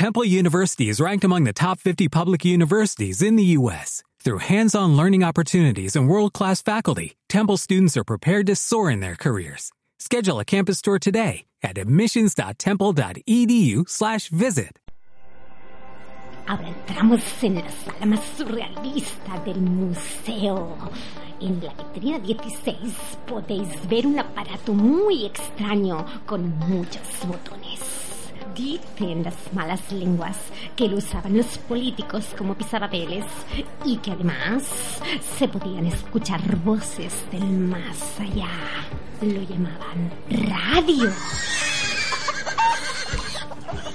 Temple University is ranked among the top 50 public universities in the U.S. Through hands-on learning opportunities and world-class faculty, Temple students are prepared to soar in their careers. Schedule a campus tour today at admissions.temple.edu/visit. Ahora entramos en la sala más surrealista del museo. En la vitrina 16 podéis ver un aparato muy extraño con muchos botones. Dicen las malas lenguas que lo usaban los políticos como pisapapeles y que además se podían escuchar voces del más allá. Lo llamaban radio.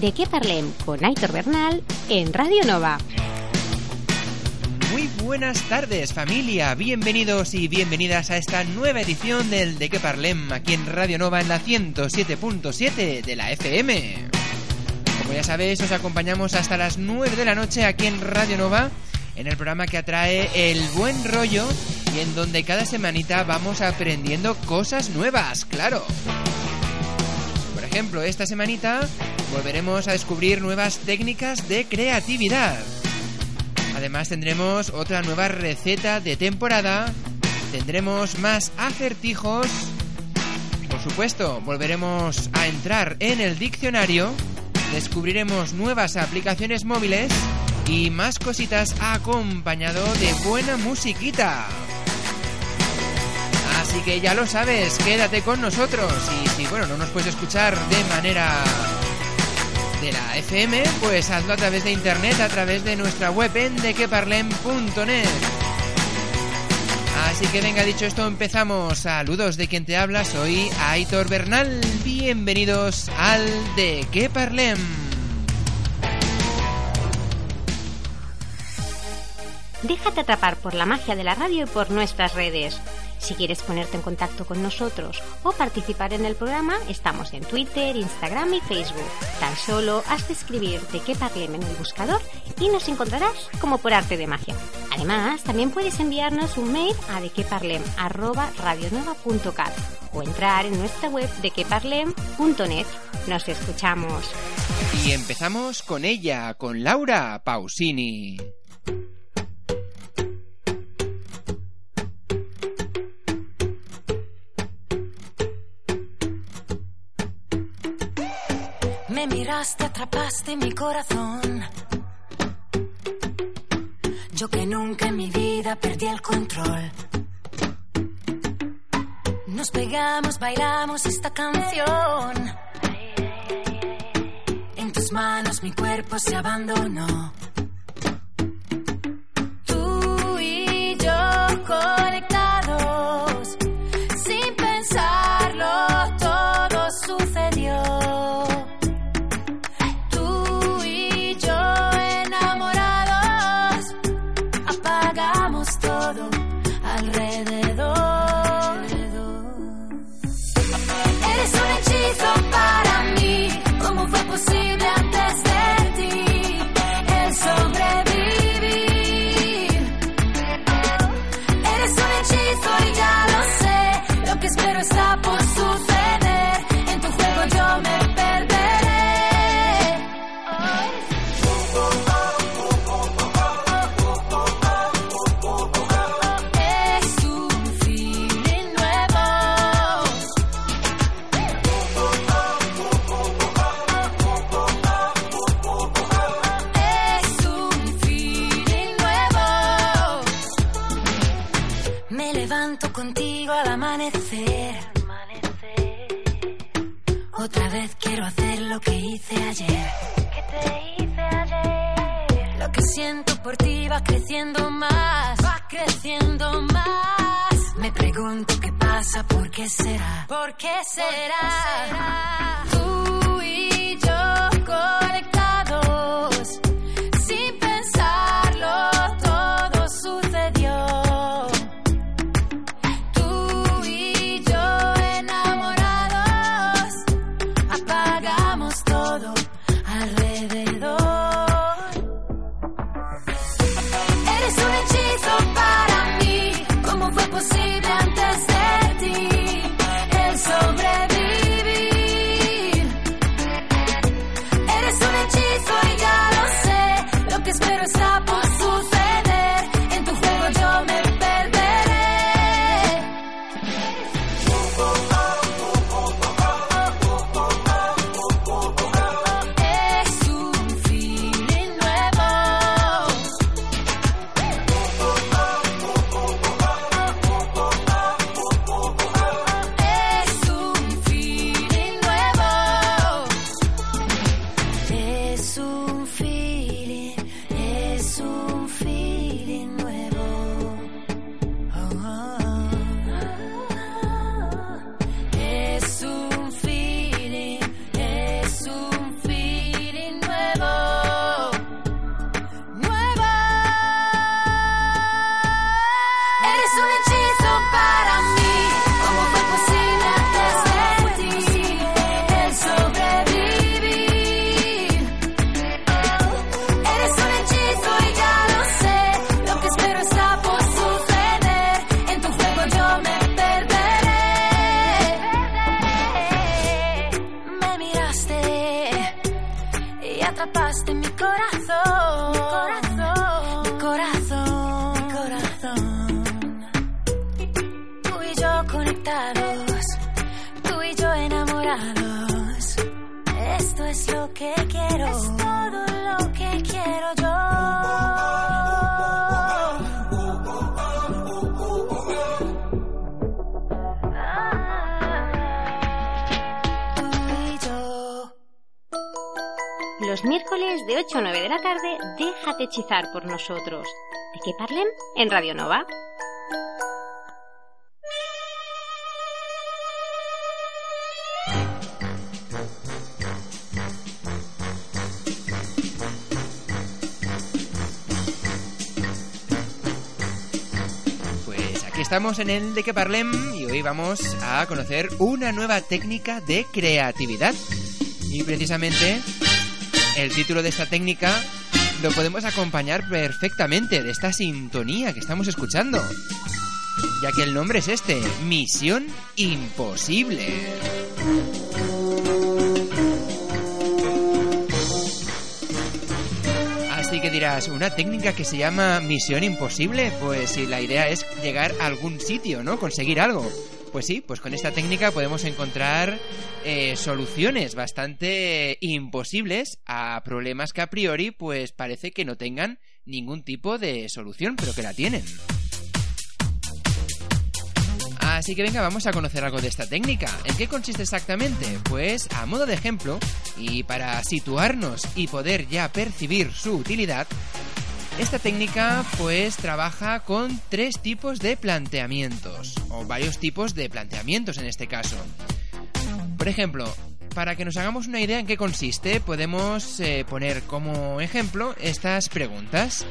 De qué parlem con Aitor Bernal en Radio Nova. Muy buenas tardes familia, bienvenidos y bienvenidas a esta nueva edición del De qué Parlem aquí en Radio Nova en la 107.7 de la FM. Como ya sabéis, os acompañamos hasta las 9 de la noche aquí en Radio Nova en el programa que atrae el buen rollo y en donde cada semanita vamos aprendiendo cosas nuevas, claro. Por ejemplo, esta semanita volveremos a descubrir nuevas técnicas de creatividad. Además tendremos otra nueva receta de temporada, tendremos más acertijos, por supuesto volveremos a entrar en el diccionario, descubriremos nuevas aplicaciones móviles y más cositas acompañado de buena musiquita. Así que ya lo sabes, quédate con nosotros y si bueno, no nos puedes escuchar de manera de la FM, pues hazlo a través de internet, a través de nuestra web en dequeparlem.net. Así que venga, dicho esto, empezamos. Saludos de quien te habla, soy Aitor Bernal. Bienvenidos al De qué Parlem. Déjate atrapar por la magia de la radio y por nuestras redes. Si quieres ponerte en contacto con nosotros o participar en el programa, estamos en Twitter, Instagram y Facebook. Tan solo has de escribir de qué parlem en el buscador y nos encontrarás como por arte de magia. Además, también puedes enviarnos un mail a dequeparlem@radionueva.cat o entrar en nuestra web dequeparlem.net. Nos escuchamos. Y empezamos con ella, con Laura Pausini. Miraste, atrapaste mi corazón. Yo que nunca en mi vida perdí el control. Nos pegamos, bailamos esta canción. En tus manos mi cuerpo se abandonó. Tú y yo conectados, contigo al amanecer. Otra vez quiero hacer lo que hice ayer. ¿Qué te hice ayer? Lo que siento por ti va creciendo más, va creciendo más. Me pregunto qué pasa, por qué será, por qué será. Tú y yo conectados, miércoles de 8 a 9 de la tarde, déjate hechizar por nosotros. ¿De qué parlen? En Radio Nova. Pues aquí estamos en el de que parlem y hoy vamos a conocer una nueva técnica de creatividad. Y precisamente el título de esta técnica lo podemos acompañar perfectamente de esta sintonía que estamos escuchando. Ya que el nombre es este, Misión Imposible. Así que dirás, ¿una técnica que se llama Misión Imposible? Pues si la idea es llegar a algún sitio, ¿no? Conseguir algo. Pues sí, pues con esta técnica podemos encontrar eh, soluciones bastante imposibles a problemas que a priori pues parece que no tengan ningún tipo de solución, pero que la tienen. Así que venga, vamos a conocer algo de esta técnica. ¿En qué consiste exactamente? Pues a modo de ejemplo, y para situarnos y poder ya percibir su utilidad, esta técnica pues trabaja con tres tipos de planteamientos, o varios tipos de planteamientos en este caso. Por ejemplo, para que nos hagamos una idea en qué consiste, podemos eh, poner como ejemplo estas preguntas.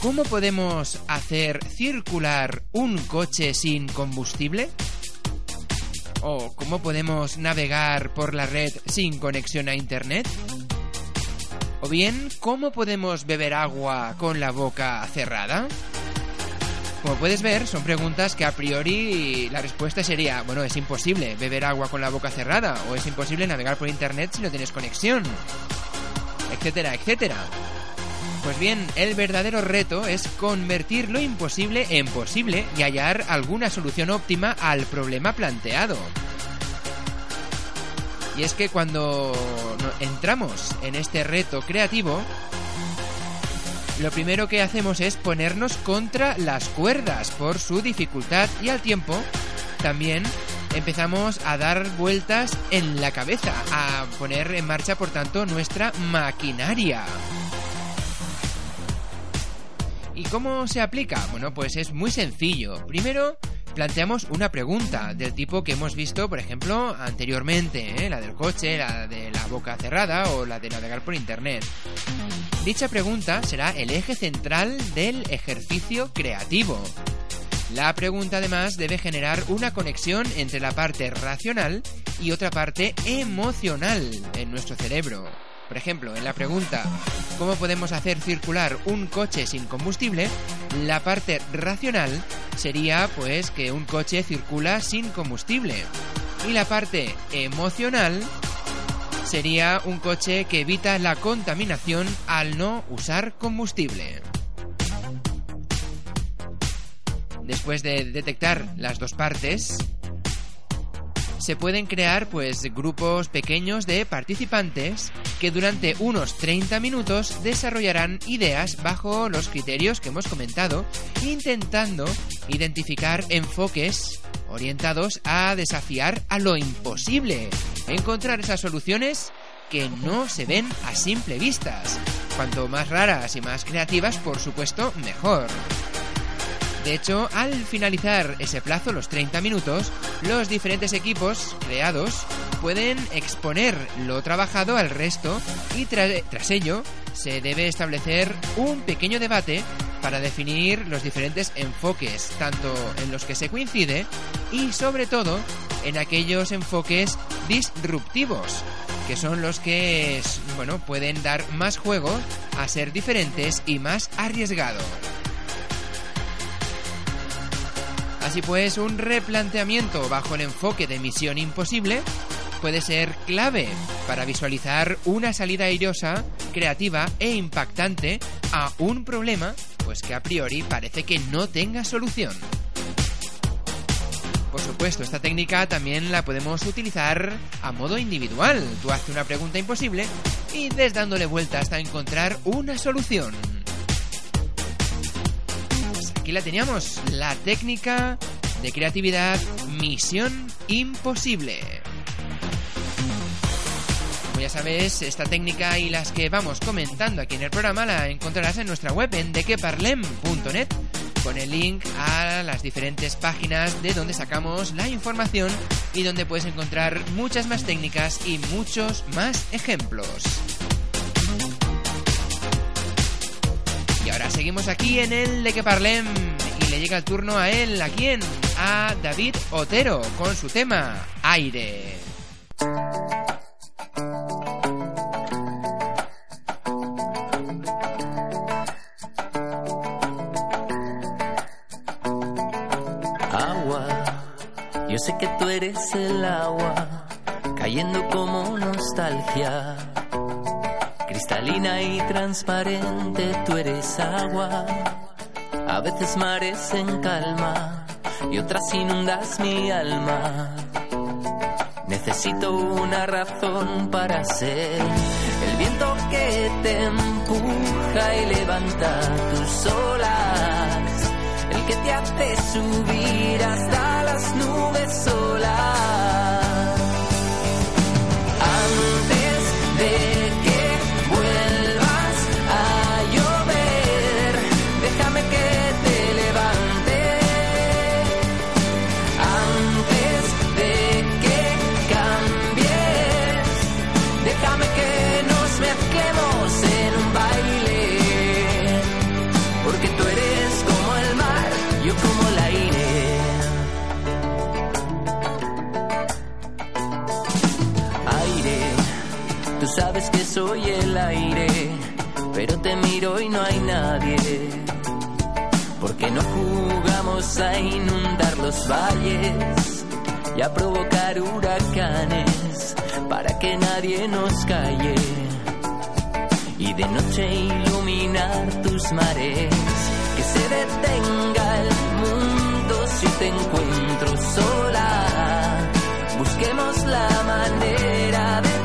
¿Cómo podemos hacer circular un coche sin combustible? ¿O cómo podemos navegar por la red sin conexión a Internet? ¿O bien, cómo podemos beber agua con la boca cerrada? Como puedes ver, son preguntas que a priori la respuesta sería, bueno, es imposible beber agua con la boca cerrada, o es imposible navegar por internet si no tienes conexión, etcétera, etcétera. Pues bien, el verdadero reto es convertir lo imposible en posible y hallar alguna solución óptima al problema planteado. Y es que cuando entramos en este reto creativo, lo primero que hacemos es ponernos contra las cuerdas por su dificultad y al tiempo también empezamos a dar vueltas en la cabeza, a poner en marcha por tanto nuestra maquinaria. ¿Y cómo se aplica? Bueno, pues es muy sencillo. Primero, planteamos una pregunta del tipo que hemos visto, por ejemplo, anteriormente, ¿eh? la del coche, la de la boca cerrada o la de navegar por Internet. Dicha pregunta será el eje central del ejercicio creativo. La pregunta además debe generar una conexión entre la parte racional y otra parte emocional en nuestro cerebro. Por ejemplo, en la pregunta ¿cómo podemos hacer circular un coche sin combustible? La parte racional sería pues que un coche circula sin combustible. Y la parte emocional sería un coche que evita la contaminación al no usar combustible. Después de detectar las dos partes, se pueden crear pues grupos pequeños de participantes que durante unos 30 minutos desarrollarán ideas bajo los criterios que hemos comentado, intentando identificar enfoques orientados a desafiar a lo imposible, encontrar esas soluciones que no se ven a simple vistas. Cuanto más raras y más creativas, por supuesto, mejor. De hecho, al finalizar ese plazo, los 30 minutos, los diferentes equipos creados pueden exponer lo trabajado al resto y tras ello se debe establecer un pequeño debate para definir los diferentes enfoques, tanto en los que se coincide y sobre todo en aquellos enfoques disruptivos, que son los que bueno, pueden dar más juego a ser diferentes y más arriesgados. Así pues, un replanteamiento bajo el enfoque de misión imposible puede ser clave para visualizar una salida airosa, creativa e impactante a un problema pues que a priori parece que no tenga solución. Por supuesto, esta técnica también la podemos utilizar a modo individual. Tú haces una pregunta imposible y des dándole vuelta hasta encontrar una solución. Aquí la teníamos, la técnica de creatividad Misión Imposible. Como ya sabes, esta técnica y las que vamos comentando aquí en el programa la encontrarás en nuestra web en dequeparlem.net con el link a las diferentes páginas de donde sacamos la información y donde puedes encontrar muchas más técnicas y muchos más ejemplos. Seguimos aquí en el de que parlem y le llega el turno a él, ¿a quién? A David Otero con su tema Aire. Agua, yo sé que tú eres el agua, cayendo como nostalgia cristalina y transparente, tú eres agua. A veces mares en calma y otras inundas mi alma. Necesito una razón para ser el viento que te empuja y levanta tus olas, el que te hace subir hasta las nubes te miro y no hay nadie. Porque no jugamos a inundar los valles y a provocar huracanes para que nadie nos calle. Y de noche iluminar tus mares, que se detenga el mundo si te encuentro sola. Busquemos la manera de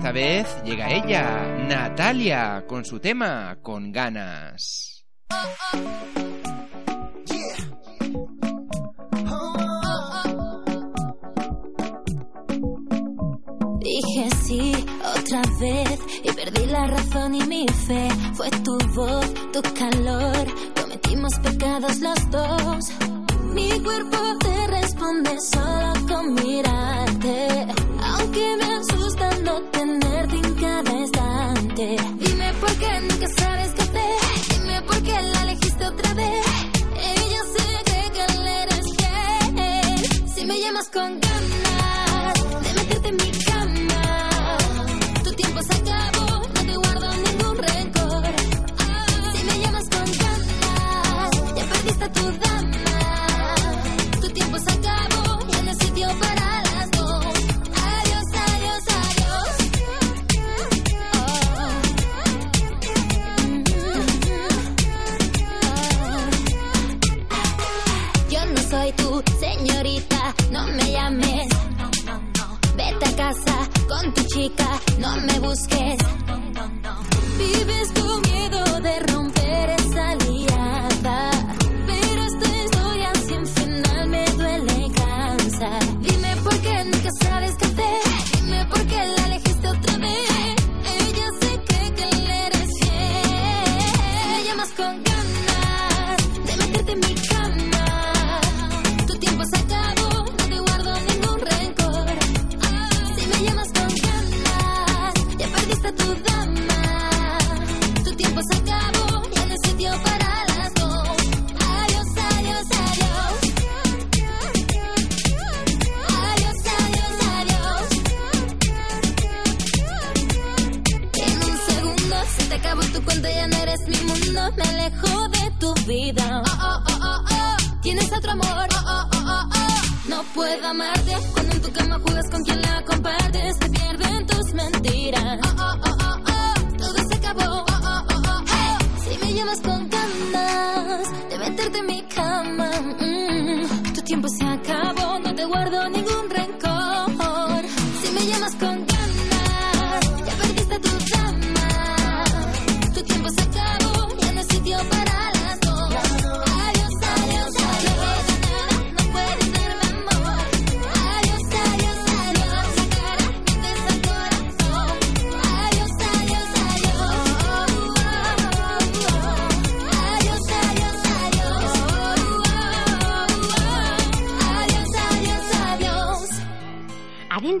Esta vez llega ella, Natalia, con su tema Con ganas. Dije sí otra vez y perdí la razón y mi fe. Fue tu voz, tu calor, cometimos pecados los dos. Mi cuerpo te responde solo con mirarte. Cuando en tu cama juegas con quien la compartes. Te pierden tus mentiras. Oh, oh, oh, oh, oh. Todo se acabó. Oh, oh, oh, oh, oh. Si me llamas con ganas de meterte en mi cama, mm, tu tiempo se acabó. No te guardo ningún rencor.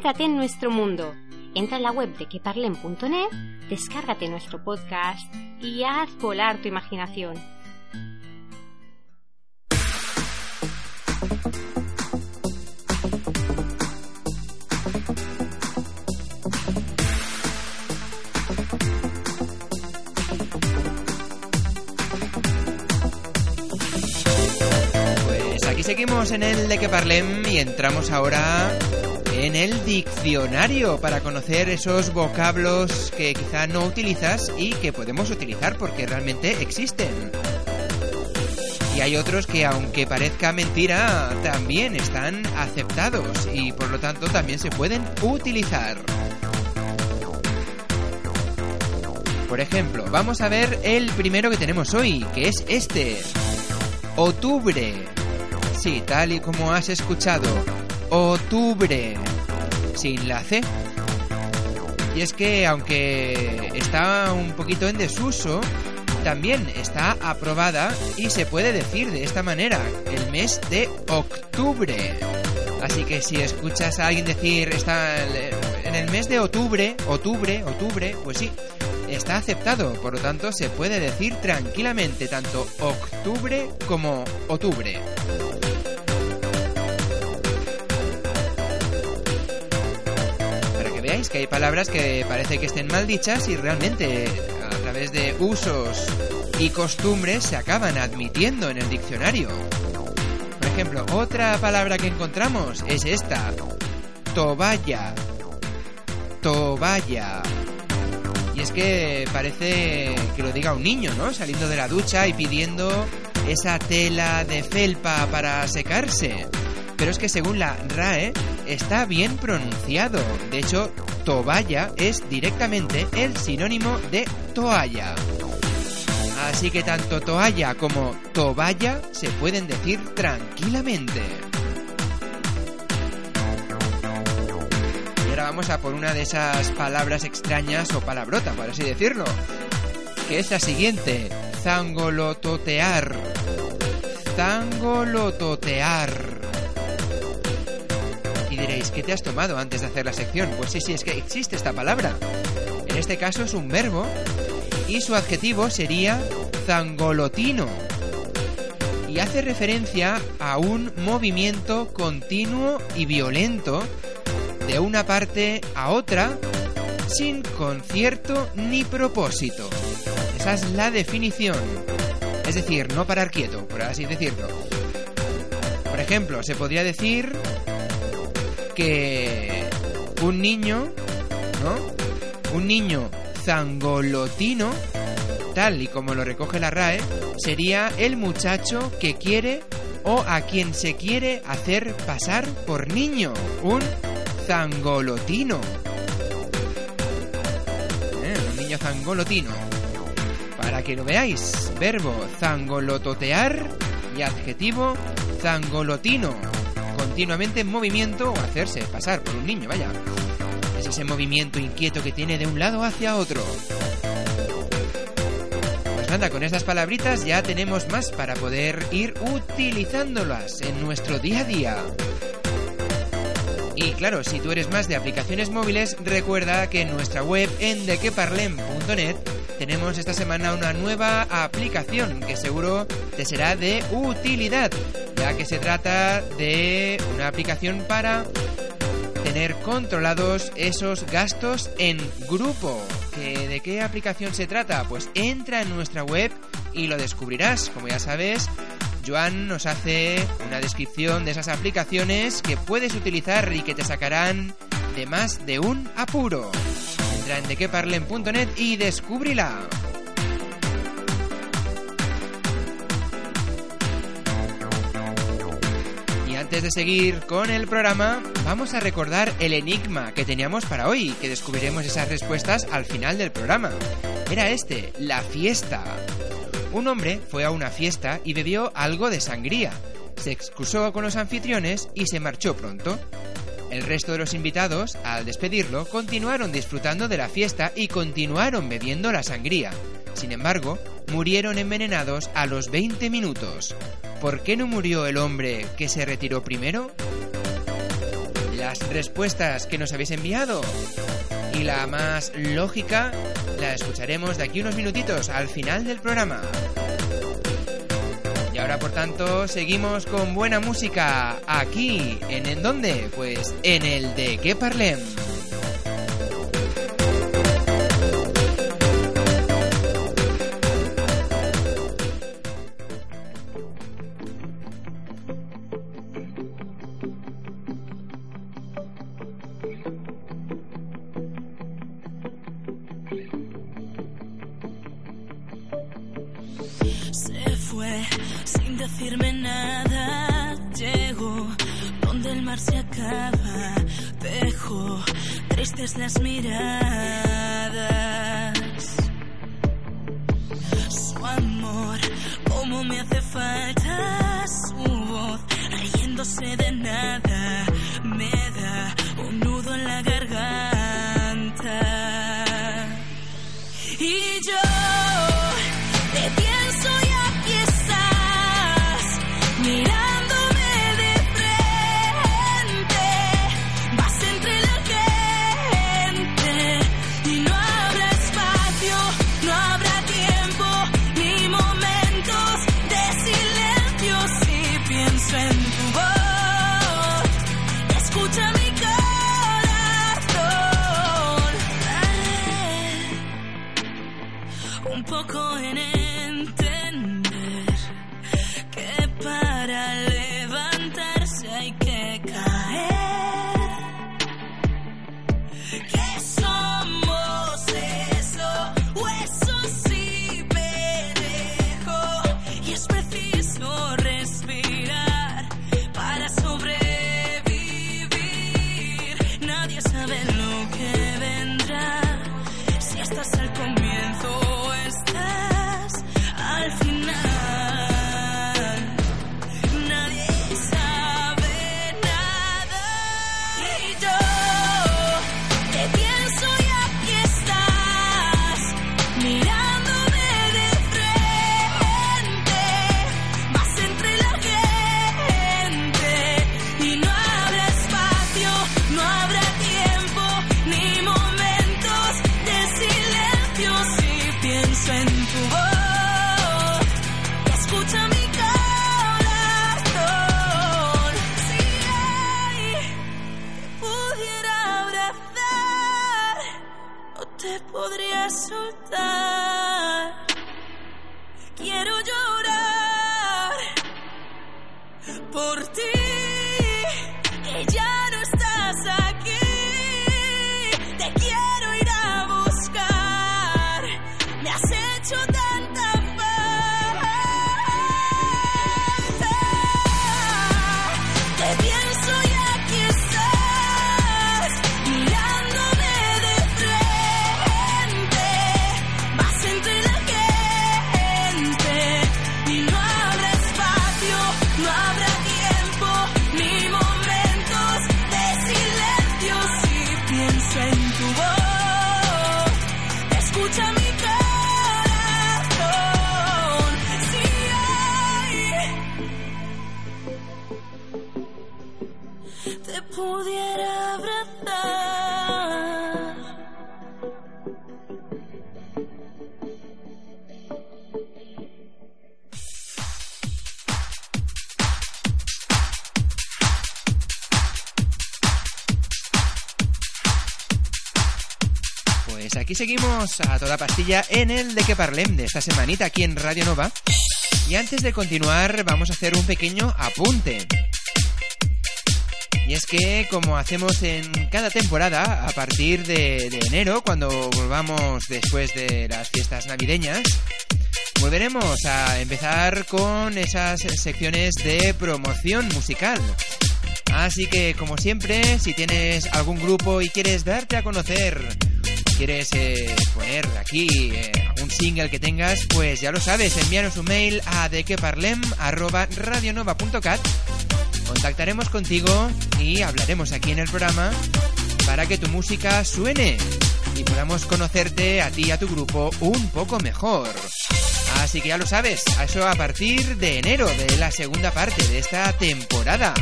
Adéntrate en nuestro mundo. Entra en la web de queparlen.net, descárgate nuestro podcast y haz volar tu imaginación. Pues aquí seguimos en el de que parlem y entramos ahora en el diccionario para conocer esos vocablos que quizá no utilizas y que podemos utilizar porque realmente existen. Y hay otros que aunque parezca mentira, también están aceptados y por lo tanto también se pueden utilizar. Por ejemplo, vamos a ver el primero que tenemos hoy, que es este. Octubre. Sí, tal y como has escuchado. Octubre. Sin la C. Y es que aunque está un poquito en desuso, también está aprobada y se puede decir de esta manera, el mes de octubre. Así que si escuchas a alguien decir está en el mes de octubre, octubre, octubre, pues sí, está aceptado, por lo tanto se puede decir tranquilamente tanto octubre como octubre. Que hay palabras que parece que estén mal dichas y realmente a través de usos y costumbres se acaban admitiendo en el diccionario. Por ejemplo, otra palabra que encontramos es esta, toballa. Toballa. Y es que parece que lo diga un niño, ¿no? Saliendo de la ducha y pidiendo esa tela de felpa para secarse. Pero es que según la RAE está bien pronunciado. De hecho, toballa es directamente el sinónimo de toalla. Así que tanto toalla como toballa se pueden decir tranquilamente. vamos a por una de esas palabras extrañas o palabrota, por así decirlo, que es la siguiente, zangolototear. Zangolototear. Y diréis, ¿qué te has tomado antes de hacer la sección? Pues sí, sí, es que existe esta palabra. En este caso es un verbo y su adjetivo sería zangolotino. Y hace referencia a un movimiento continuo y violento de una parte a otra sin concierto ni propósito. Esa es la definición. Es decir, no parar quieto, por así decirlo. Por ejemplo, se podría decir que un niño, ¿no? Un niño zangolotino, tal y como lo recoge la RAE, sería el muchacho que quiere o a quien se quiere hacer pasar por niño. Un zangolotino. Eh, un niño zangolotino. Para que lo veáis, verbo zangolototear y adjetivo zangolotino. Continuamente en movimiento o hacerse pasar por un niño, vaya. Es ese movimiento inquieto que tiene de un lado hacia otro. Pues nada, con estas palabritas ya tenemos más para poder ir utilizándolas en nuestro día a día. Y claro, si tú eres más de aplicaciones móviles, recuerda que en nuestra web en dequeparlem.net tenemos esta semana una nueva aplicación que seguro te será de utilidad, ya que se trata de una aplicación para tener controlados esos gastos en grupo. ¿De qué aplicación se trata? Pues entra en nuestra web y lo descubrirás. Como ya sabes, Joan nos hace una descripción de esas aplicaciones que puedes utilizar y que te sacarán de más de un apuro. En dequeparlen.net y descúbrila. Y antes de seguir con el programa, vamos a recordar el enigma que teníamos para hoy, que descubriremos esas respuestas al final del programa. Era este, la fiesta. Un hombre fue a una fiesta y bebió algo de sangría. Se excusó con los anfitriones y se marchó pronto. El resto de los invitados, al despedirlo, continuaron disfrutando de la fiesta y continuaron bebiendo la sangría. Sin embargo, murieron envenenados a los 20 minutos. ¿Por qué no murió el hombre que se retiró primero? Las respuestas que nos habéis enviado y la más lógica la escucharemos de aquí unos minutitos al final del programa. Ahora por tanto seguimos con buena música aquí, ¿en, ¿en dónde? Pues en el de Que Parlem. Seguimos a toda pastilla en el de que parlem de esta semanita aquí en Radio Nova. Y antes de continuar vamos a hacer un pequeño apunte. Y es que como hacemos en cada temporada, a partir de, de enero, cuando volvamos después de las fiestas navideñas, volveremos a empezar con esas secciones de promoción musical. Así que, como siempre, si tienes algún grupo y quieres darte a conocer, quieres eh, poner aquí eh, un single que tengas, pues ya lo sabes, envíanos un mail a dequeparlem@radionova.cat. Contactaremos contigo y hablaremos aquí en el programa para que tu música suene y podamos conocerte a ti y a tu grupo un poco mejor. Así que ya lo sabes, eso a partir de enero, de la segunda parte de esta temporada.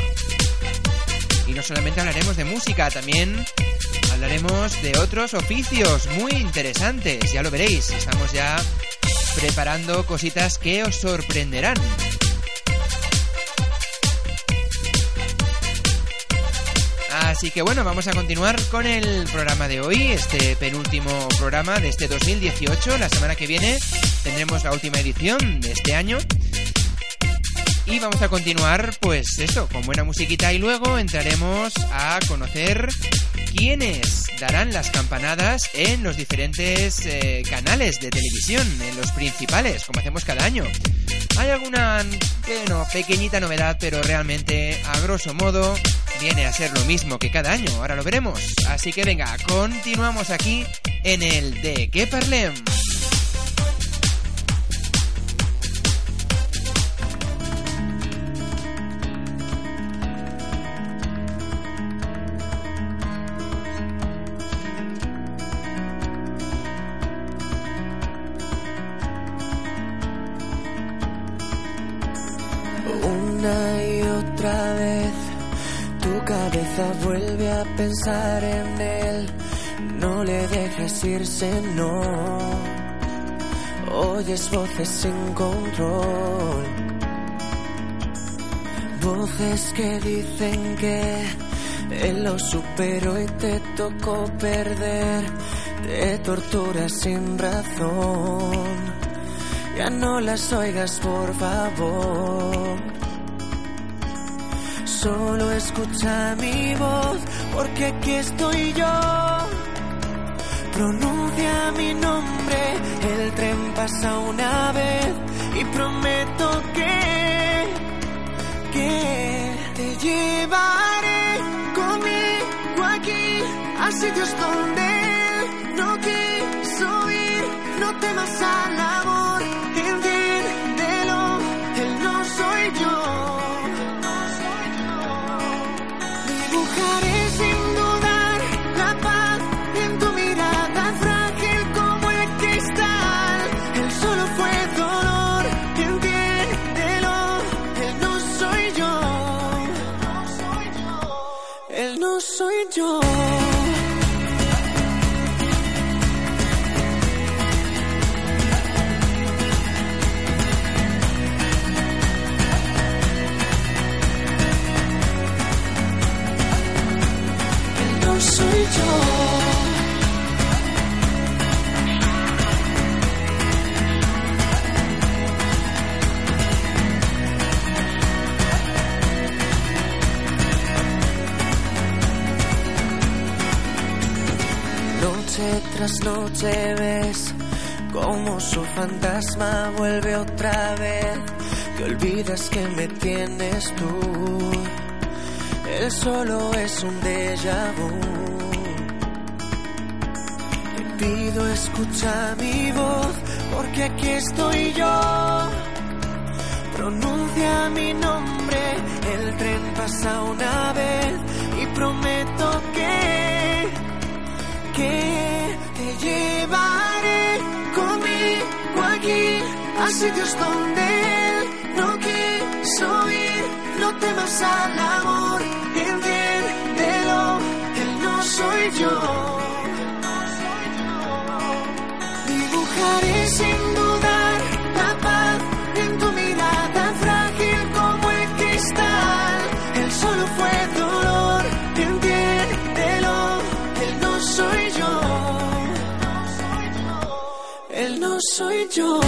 Y no solamente hablaremos de música, también hablaremos de otros oficios muy interesantes. Ya lo veréis, estamos ya preparando cositas que os sorprenderán. Así que bueno, vamos a continuar con el programa de hoy, este penúltimo programa de este 2018. La semana que viene tendremos la última edición de este año. Y vamos a continuar, pues eso, con buena musiquita y luego entraremos a conocer quiénes darán las campanadas en los diferentes eh, canales de televisión, en los principales, como hacemos cada año. Hay alguna, bueno, pequeñita novedad, pero realmente, a grosso modo, viene a ser lo mismo que cada año, ahora lo veremos. Así que venga, continuamos aquí en el de que parlem. En él. No le dejes irse, no. Oyes voces sin control. Voces que dicen que él lo superó y te tocó perder. Te torturas sin razón. Ya no las oigas, por favor. Solo escucha mi voz, porque aquí estoy yo. Pronuncia mi nombre, el tren pasa una vez y prometo que, que te llevaré conmigo aquí a sitios donde no quiso ir. No temas al amor, entiéndelo, Noche tras noche ves como su fantasma vuelve otra vez. Te olvidas que me tienes tú. Él solo es un déjà vu. Te pido escucha mi voz, porque aquí estoy yo. Pronuncia mi nombre, el tren pasa una vez y prometo que, que llevaré conmigo aquí a sitios donde él no quiso ir. No temas al amor, entiéndelo, él no soy yo. Dibujaré sin dudar yo.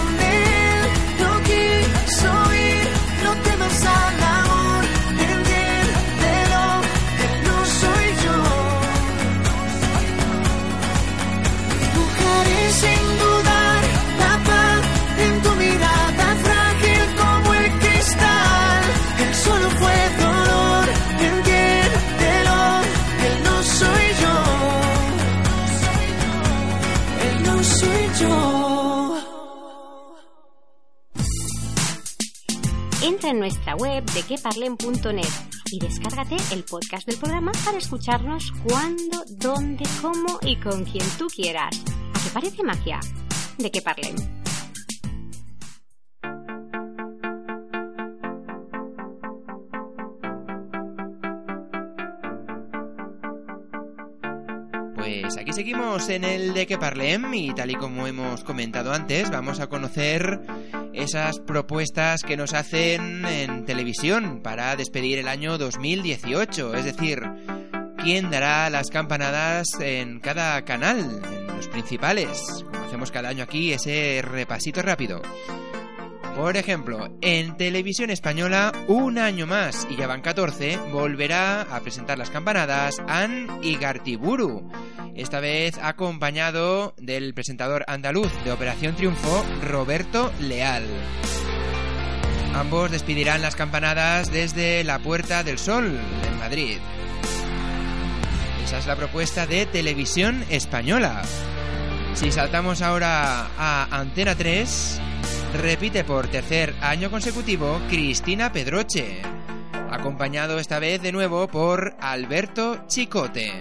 nuestra web de queparlen.net y descárgate el podcast del programa para escucharnos cuando, dónde, cómo y con quien tú quieras. ¿A qué parece magia? De que parlen. Pues aquí seguimos en el de que parlem y tal y como hemos comentado antes, vamos a conocer esas propuestas que nos hacen en televisión para despedir el año 2018, es decir, quién dará las campanadas en cada canal, en los principales. Como hacemos cada año aquí, ese repasito rápido. Por ejemplo, en televisión española, un año más, y ya van 14, volverá a presentar las campanadas An Igartiburu. Esta vez acompañado del presentador andaluz de Operación Triunfo, Roberto Leal. Ambos despedirán las campanadas desde la Puerta del Sol, en Madrid. Esa es la propuesta de televisión española. Si saltamos ahora a Antena 3, repite por tercer año consecutivo Cristina Pedroche, acompañado esta vez de nuevo por Alberto Chicote.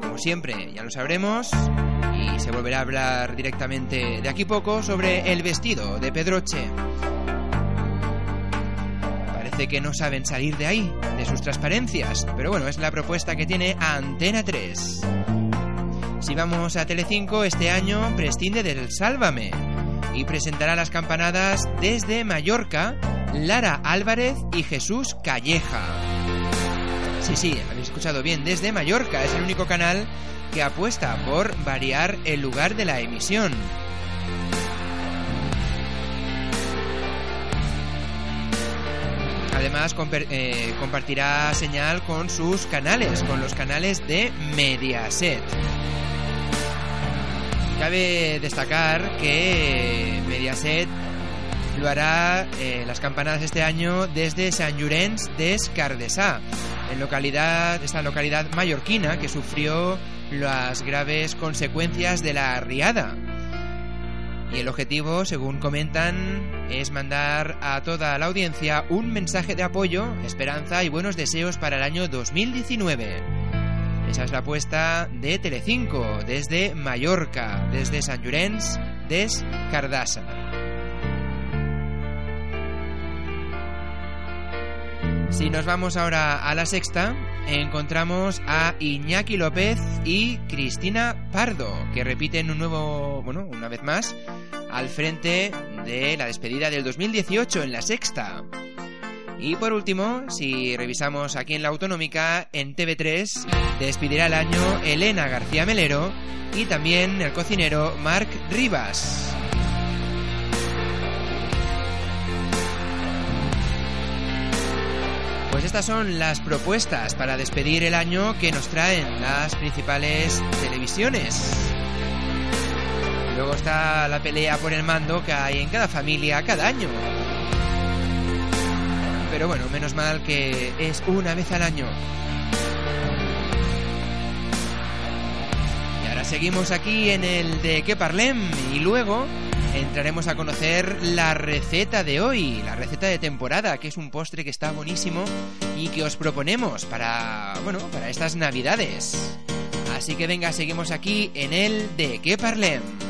Como siempre, ya lo sabremos, y se volverá a hablar directamente de aquí poco sobre el vestido de Pedroche. Parece que no saben salir de ahí, de sus transparencias, pero bueno, es la propuesta que tiene Antena 3. Si vamos a Telecinco, este año prescinde del Sálvame y presentará las campanadas desde Mallorca Lara Álvarez y Jesús Calleja. Sí, sí, habéis escuchado bien, desde Mallorca es el único canal que apuesta por variar el lugar de la emisión. Además, eh, compartirá señal con sus canales, con los canales de Mediaset. Cabe destacar que Mediaset lo hará eh, las campanadas este año desde Sant Llorenç des Cardesà, en localidad, esta localidad mallorquina que sufrió las graves consecuencias de la riada. Y el objetivo, según comentan, es mandar a toda la audiencia un mensaje de apoyo, esperanza y buenos deseos para el año 2019. Esa es la apuesta de Telecinco desde Mallorca, desde San Llorenç, des Cardassa. Si nos vamos ahora a la sexta, encontramos a Iñaki López y Cristina Pardo, que repiten un nuevo, bueno, una vez más, al frente de la despedida del 2018 en la sexta. Y por último, si revisamos aquí en la autonómica, en TV3 despedirá el año Elena García Melero y también el cocinero Marc Rivas. Pues estas son las propuestas para despedir el año que nos traen las principales televisiones. Luego está la pelea por el mando que hay en cada familia cada año. Pero bueno, menos mal que es una vez al año. Y ahora seguimos aquí en el de Que Parlem y luego entraremos a conocer la receta de hoy, la receta de temporada, que es un postre que está buenísimo y que os proponemos para, bueno, para estas navidades. Así que venga, seguimos aquí en el de Que Parlem.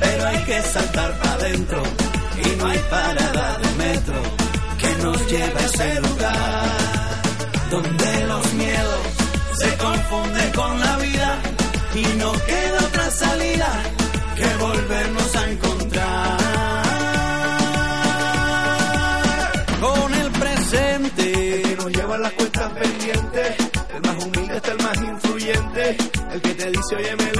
pero hay que saltar para adentro y no hay parada de metro que nos lleve a ese lugar donde los miedos se confunden con la vida y no queda otra salida que volvernos a encontrar. Con el presente que nos lleva las cuentas pendientes el más humilde es el más influyente el que te dice oye me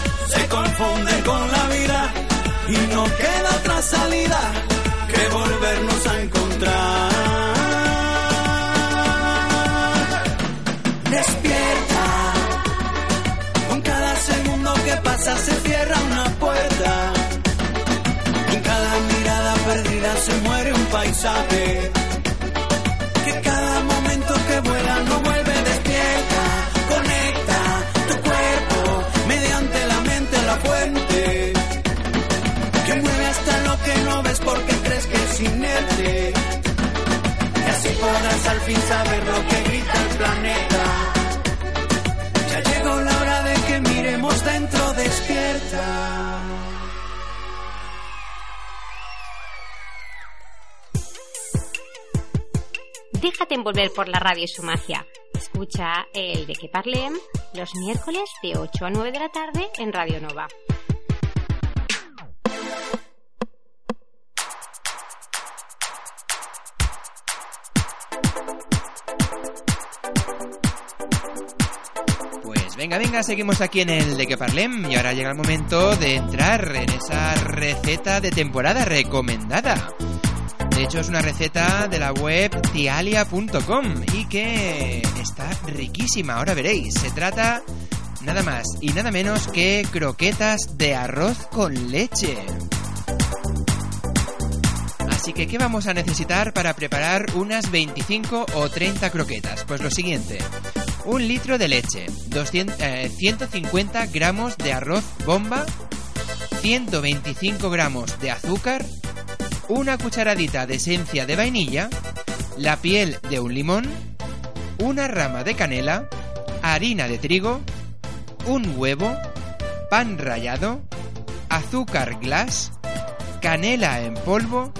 se confunden con la vida y no queda otra salida que volvernos a encontrar. Despierta, con cada segundo que pasa se cierra una puerta. En cada mirada perdida se muere un paisaje. Que cada momento que vuela no vuelve al fin saber lo que grita el planeta. Ya llegó la hora de que miremos dentro despierta. Déjate envolver por la radio y su magia. Escucha el de que parlem los miércoles de 8 a 9 de la tarde en Radio Nova. Venga, venga, seguimos aquí en el de que parlem y ahora llega el momento de entrar en esa receta de temporada recomendada. De hecho es una receta de la web tialia.com y que está riquísima, ahora veréis. Se trata nada más y nada menos que croquetas de arroz con leche. Así que, ¿qué vamos a necesitar para preparar unas 25 o 30 croquetas? Pues lo siguiente. Un litro de leche, 200, eh, 150 gramos de arroz bomba, 125 gramos de azúcar, una cucharadita de esencia de vainilla, la piel de un limón, una rama de canela, harina de trigo, un huevo, pan rallado, azúcar glass, canela en polvo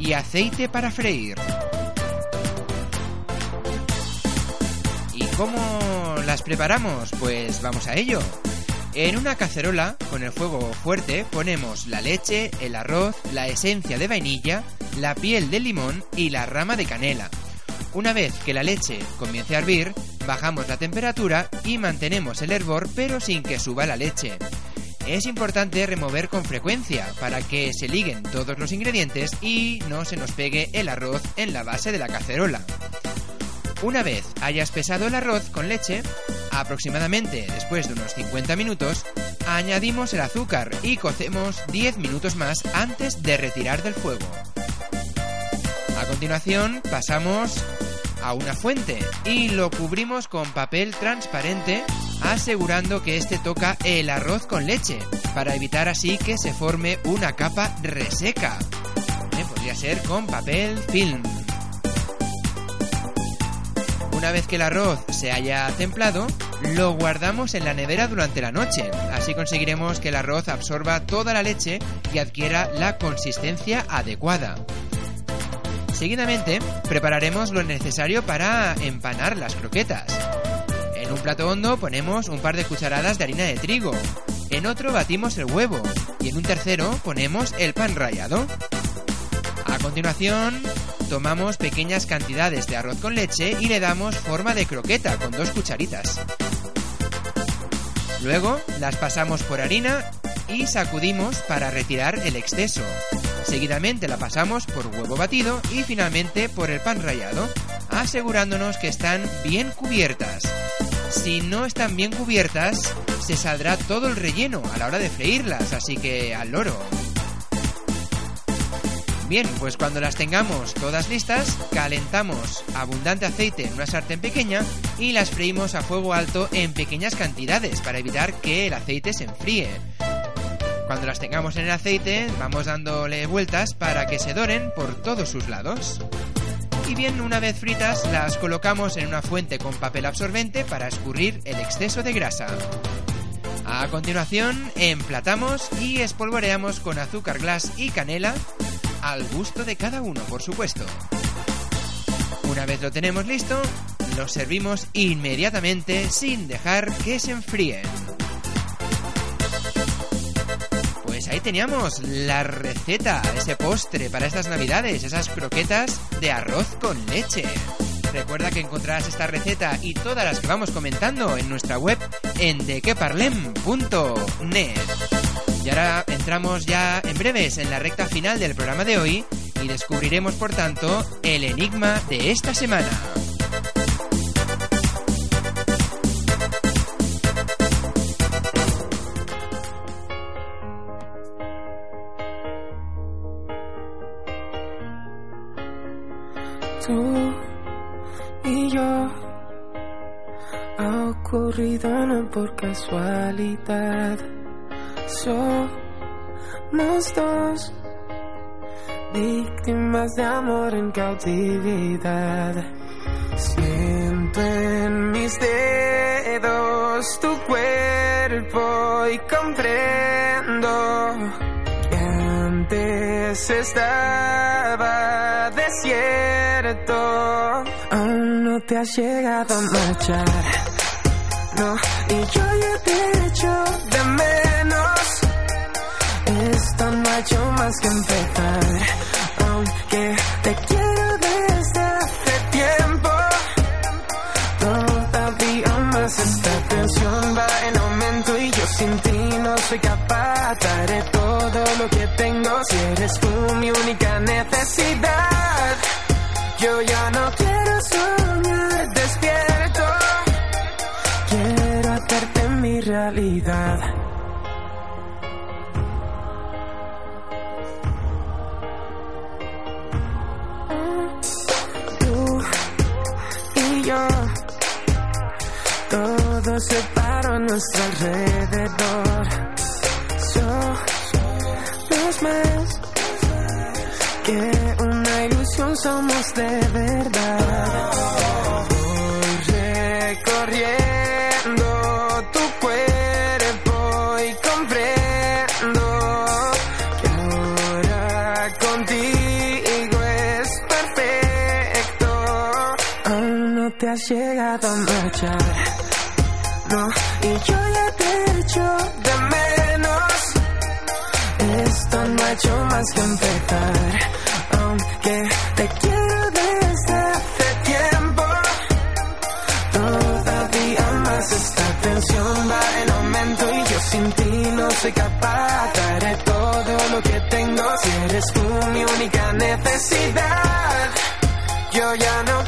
y aceite para freír. ¿Y cómo las preparamos? Pues vamos a ello. En una cacerola, con el fuego fuerte, ponemos la leche, el arroz, la esencia de vainilla, la piel de limón y la rama de canela. Una vez que la leche comience a hervir, bajamos la temperatura y mantenemos el hervor pero sin que suba la leche. Es importante remover con frecuencia para que se liguen todos los ingredientes y no se nos pegue el arroz en la base de la cacerola. Una vez haya espesado el arroz con leche, aproximadamente después de unos 50 minutos, añadimos el azúcar y cocemos 10 minutos más antes de retirar del fuego. A continuación pasamos a una fuente y lo cubrimos con papel transparente asegurando que este toca el arroz con leche para evitar así que se forme una capa reseca. Eh, Podría ser con papel film. Una vez que el arroz se haya templado, lo guardamos en la nevera durante la noche. Así conseguiremos que el arroz absorba toda la leche y adquiera la consistencia adecuada. Seguidamente, prepararemos lo necesario para empanar las croquetas. En un plato hondo ponemos un par de cucharadas de harina de trigo. En otro batimos el huevo. Y en un tercero ponemos el pan rallado. A continuación, tomamos pequeñas cantidades de arroz con leche y le damos forma de croqueta con dos cucharitas. Luego las pasamos por harina y sacudimos para retirar el exceso. Seguidamente la pasamos por huevo batido y finalmente por el pan rallado. asegurándonos que están bien cubiertas. Si no están bien cubiertas, se saldrá todo el relleno a la hora de freírlas, así que al loro. Bien, pues cuando las tengamos todas listas, calentamos abundante aceite en una sartén pequeña y las freímos a fuego alto en pequeñas cantidades para evitar que el aceite se enfríe. Cuando las tengamos en el aceite, vamos dándole vueltas para que se doren por todos sus lados. Y bien, una vez fritas, las colocamos en una fuente con papel absorbente para escurrir el exceso de grasa. A continuación, emplatamos y espolvoreamos con azúcar glass y canela, al gusto de cada uno, por supuesto. Una vez lo tenemos listo, lo servimos inmediatamente sin dejar que se enfríen. Ahí teníamos la receta, ese postre para estas navidades, esas croquetas de arroz con leche. Recuerda que encontrarás esta receta y todas las que vamos comentando en nuestra web en dequeparlem.net. Y ahora entramos ya en breves en la recta final del programa de hoy y descubriremos por tanto el enigma de esta semana. Por casualidad. Somos dos víctimas de amor en cautividad. Siento en mis dedos tu cuerpo y comprendo que antes estaba desierto. Aún no te has llegado a marchar. Y yo ya te echo de menos. Esto no ha hecho más que empezar. Aunque te quiero desde hace tiempo. Todavía más esta tensión va en aumento y yo sin ti no soy capaz. Daré todo lo que tengo si eres tú mi única necesidad. Yo ya no todo se paró a nuestro alrededor. Somos más que una ilusión, somos de verdad. Recorriendo tu cuerpo y comprendo que ahora contigo es perfecto. Aún no te has llegado a marchar. Y yo ya te echo de menos. Esto no ha hecho más que empezar. Aunque te quiero desde hace tiempo. Todavía más esta tensión va en aumento y yo sin ti no soy capaz. Daré todo lo que tengo si eres tú mi única necesidad. Yo ya no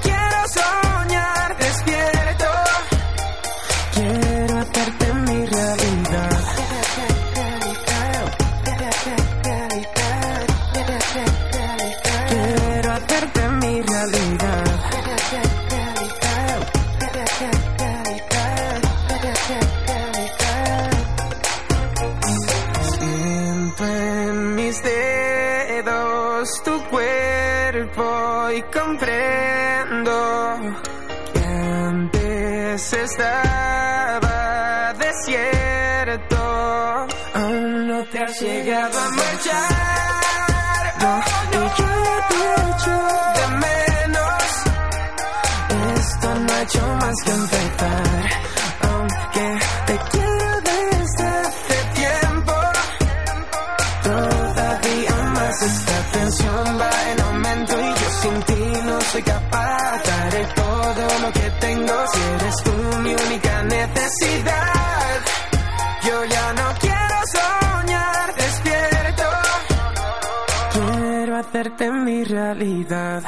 mi realidad.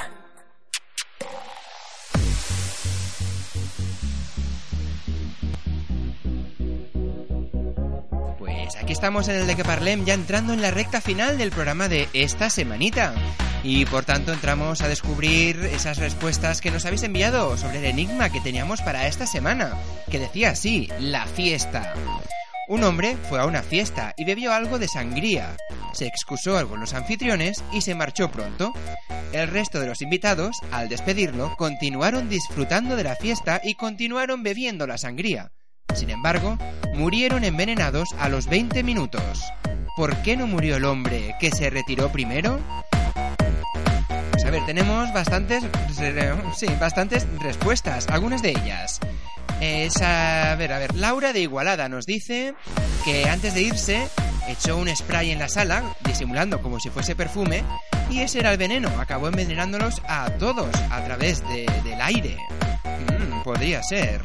Pues aquí estamos en el de que parlem, ya entrando en la recta final del programa de esta semanita. Y por tanto entramos a descubrir esas respuestas que nos habéis enviado sobre el enigma que teníamos para esta semana, que decía así, la fiesta. Un hombre fue a una fiesta y bebió algo de sangría. Se excusó con los anfitriones y se marchó pronto. El resto de los invitados, al despedirlo, continuaron disfrutando de la fiesta y continuaron bebiendo la sangría. Sin embargo, murieron envenenados a los 20 minutos. ¿Por qué no murió el hombre que se retiró primero? Pues a ver, tenemos bastantes, sí, bastantes respuestas, algunas de ellas. Es a ver, a ver, Laura de Igualada nos dice que antes de irse echó un spray en la sala, disimulando como si fuese perfume, y ese era el veneno, acabó envenenándolos a todos a través del aire. Mm, podría ser.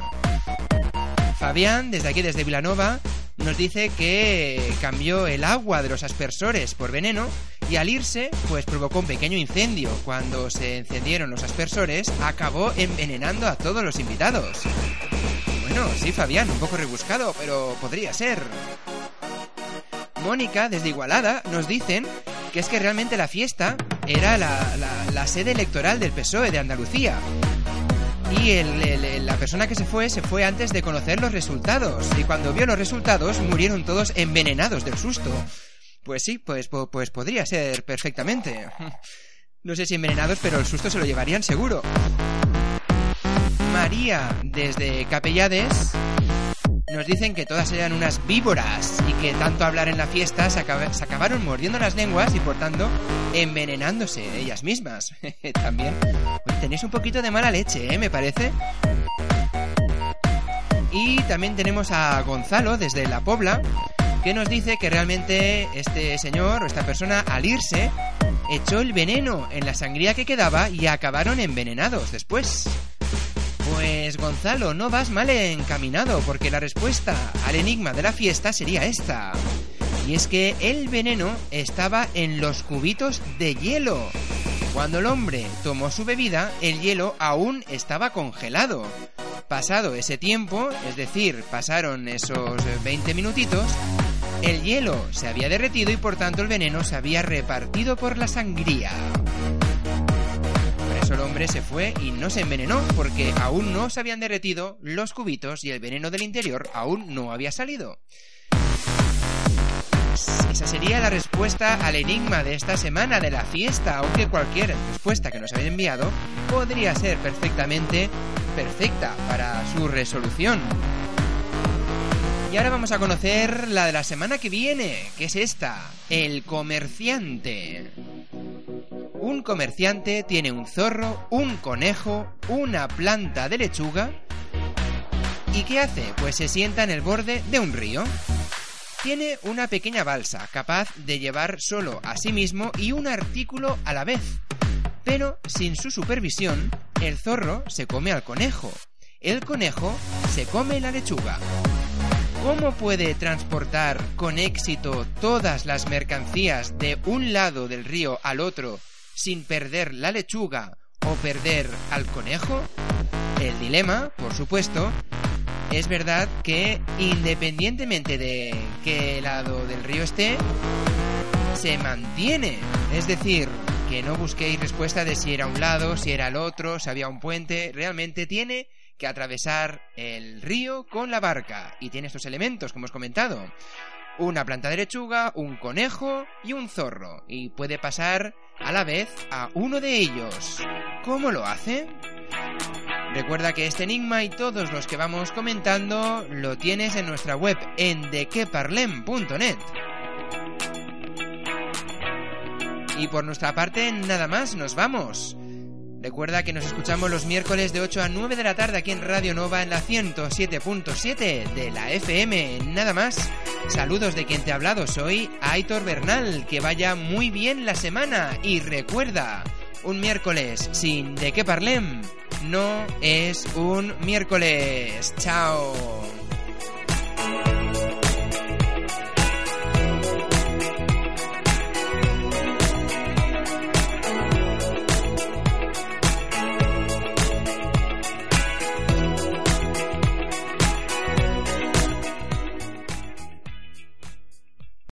Fabián, desde aquí, desde Vilanova, nos dice que cambió el agua de los aspersores por veneno y al irse, pues provocó un pequeño incendio. Cuando se encendieron los aspersores, acabó envenenando a todos los invitados. Bueno, sí, Fabián, un poco rebuscado, pero podría ser. Mónica, desde Igualada, nos dicen que es que realmente la fiesta era la, la sede electoral del PSOE de Andalucía y la persona que se fue se fue antes de conocer los resultados y cuando vio los resultados murieron todos envenenados del susto. Pues sí, pues, pues podría ser perfectamente. No sé si envenenados, pero el susto se lo llevarían seguro. María, desde Capellades, nos dicen que todas eran unas víboras y que tanto hablar en la fiesta se, acabaron mordiendo las lenguas y por tanto envenenándose ellas mismas. También tenéis un poquito de mala leche, ¿eh? Me parece. Y también tenemos a Gonzalo desde La Pobla que nos dice que realmente este señor o esta persona al irse echó el veneno en la sangría que quedaba y acabaron envenenados después. Pues Gonzalo, no vas mal encaminado, porque la respuesta al enigma de la fiesta sería esta. Y es que el veneno estaba en los cubitos de hielo. Cuando el hombre tomó su bebida, el hielo aún estaba congelado. Pasado ese tiempo, es decir, pasaron esos 20 minutitos, el hielo se había derretido y por tanto el veneno se había repartido por la sangría el hombre se fue y no se envenenó porque aún no se habían derretido los cubitos y el veneno del interior aún no había salido. Esa sería la respuesta al enigma de esta semana de la fiesta, aunque cualquier respuesta que nos habéis enviado podría ser perfectamente perfecta para su resolución. Y ahora vamos a conocer la de la semana que viene, que es esta, el comerciante. Un comerciante tiene un zorro, un conejo, una planta de lechuga. ¿Y qué hace? Pues se sienta en el borde de un río. Tiene una pequeña balsa capaz de llevar solo a sí mismo y un artículo a la vez. Pero sin su supervisión, el zorro se come al conejo. El conejo se come la lechuga. ¿Cómo puede transportar con éxito todas las mercancías de un lado del río al otro sin perder la lechuga o perder al conejo? El dilema, por supuesto, es verdad que independientemente de qué lado del río esté, se mantiene. Es decir, que no busquéis respuesta de si era un lado, si era el otro, si había un puente. Realmente tiene que atravesar el río con la barca. Y tiene estos elementos, como os comentado. Una planta de lechuga, un conejo y un zorro. Y puede pasar a la vez a uno de ellos. ¿Cómo lo hace? Recuerda que este enigma y todos los que vamos comentando lo tienes en nuestra web en dequeparlem.net. Y por nuestra parte, nada más, nos vamos. Recuerda que nos escuchamos los miércoles de 8 a 9 de la tarde aquí en Radio Nova en la 107.7 de la FM. Nada más. Saludos de quien te ha hablado. Soy Aitor Bernal. Que vaya muy bien la semana. Y recuerda, un miércoles sin de qué parlem no es un miércoles. Chao.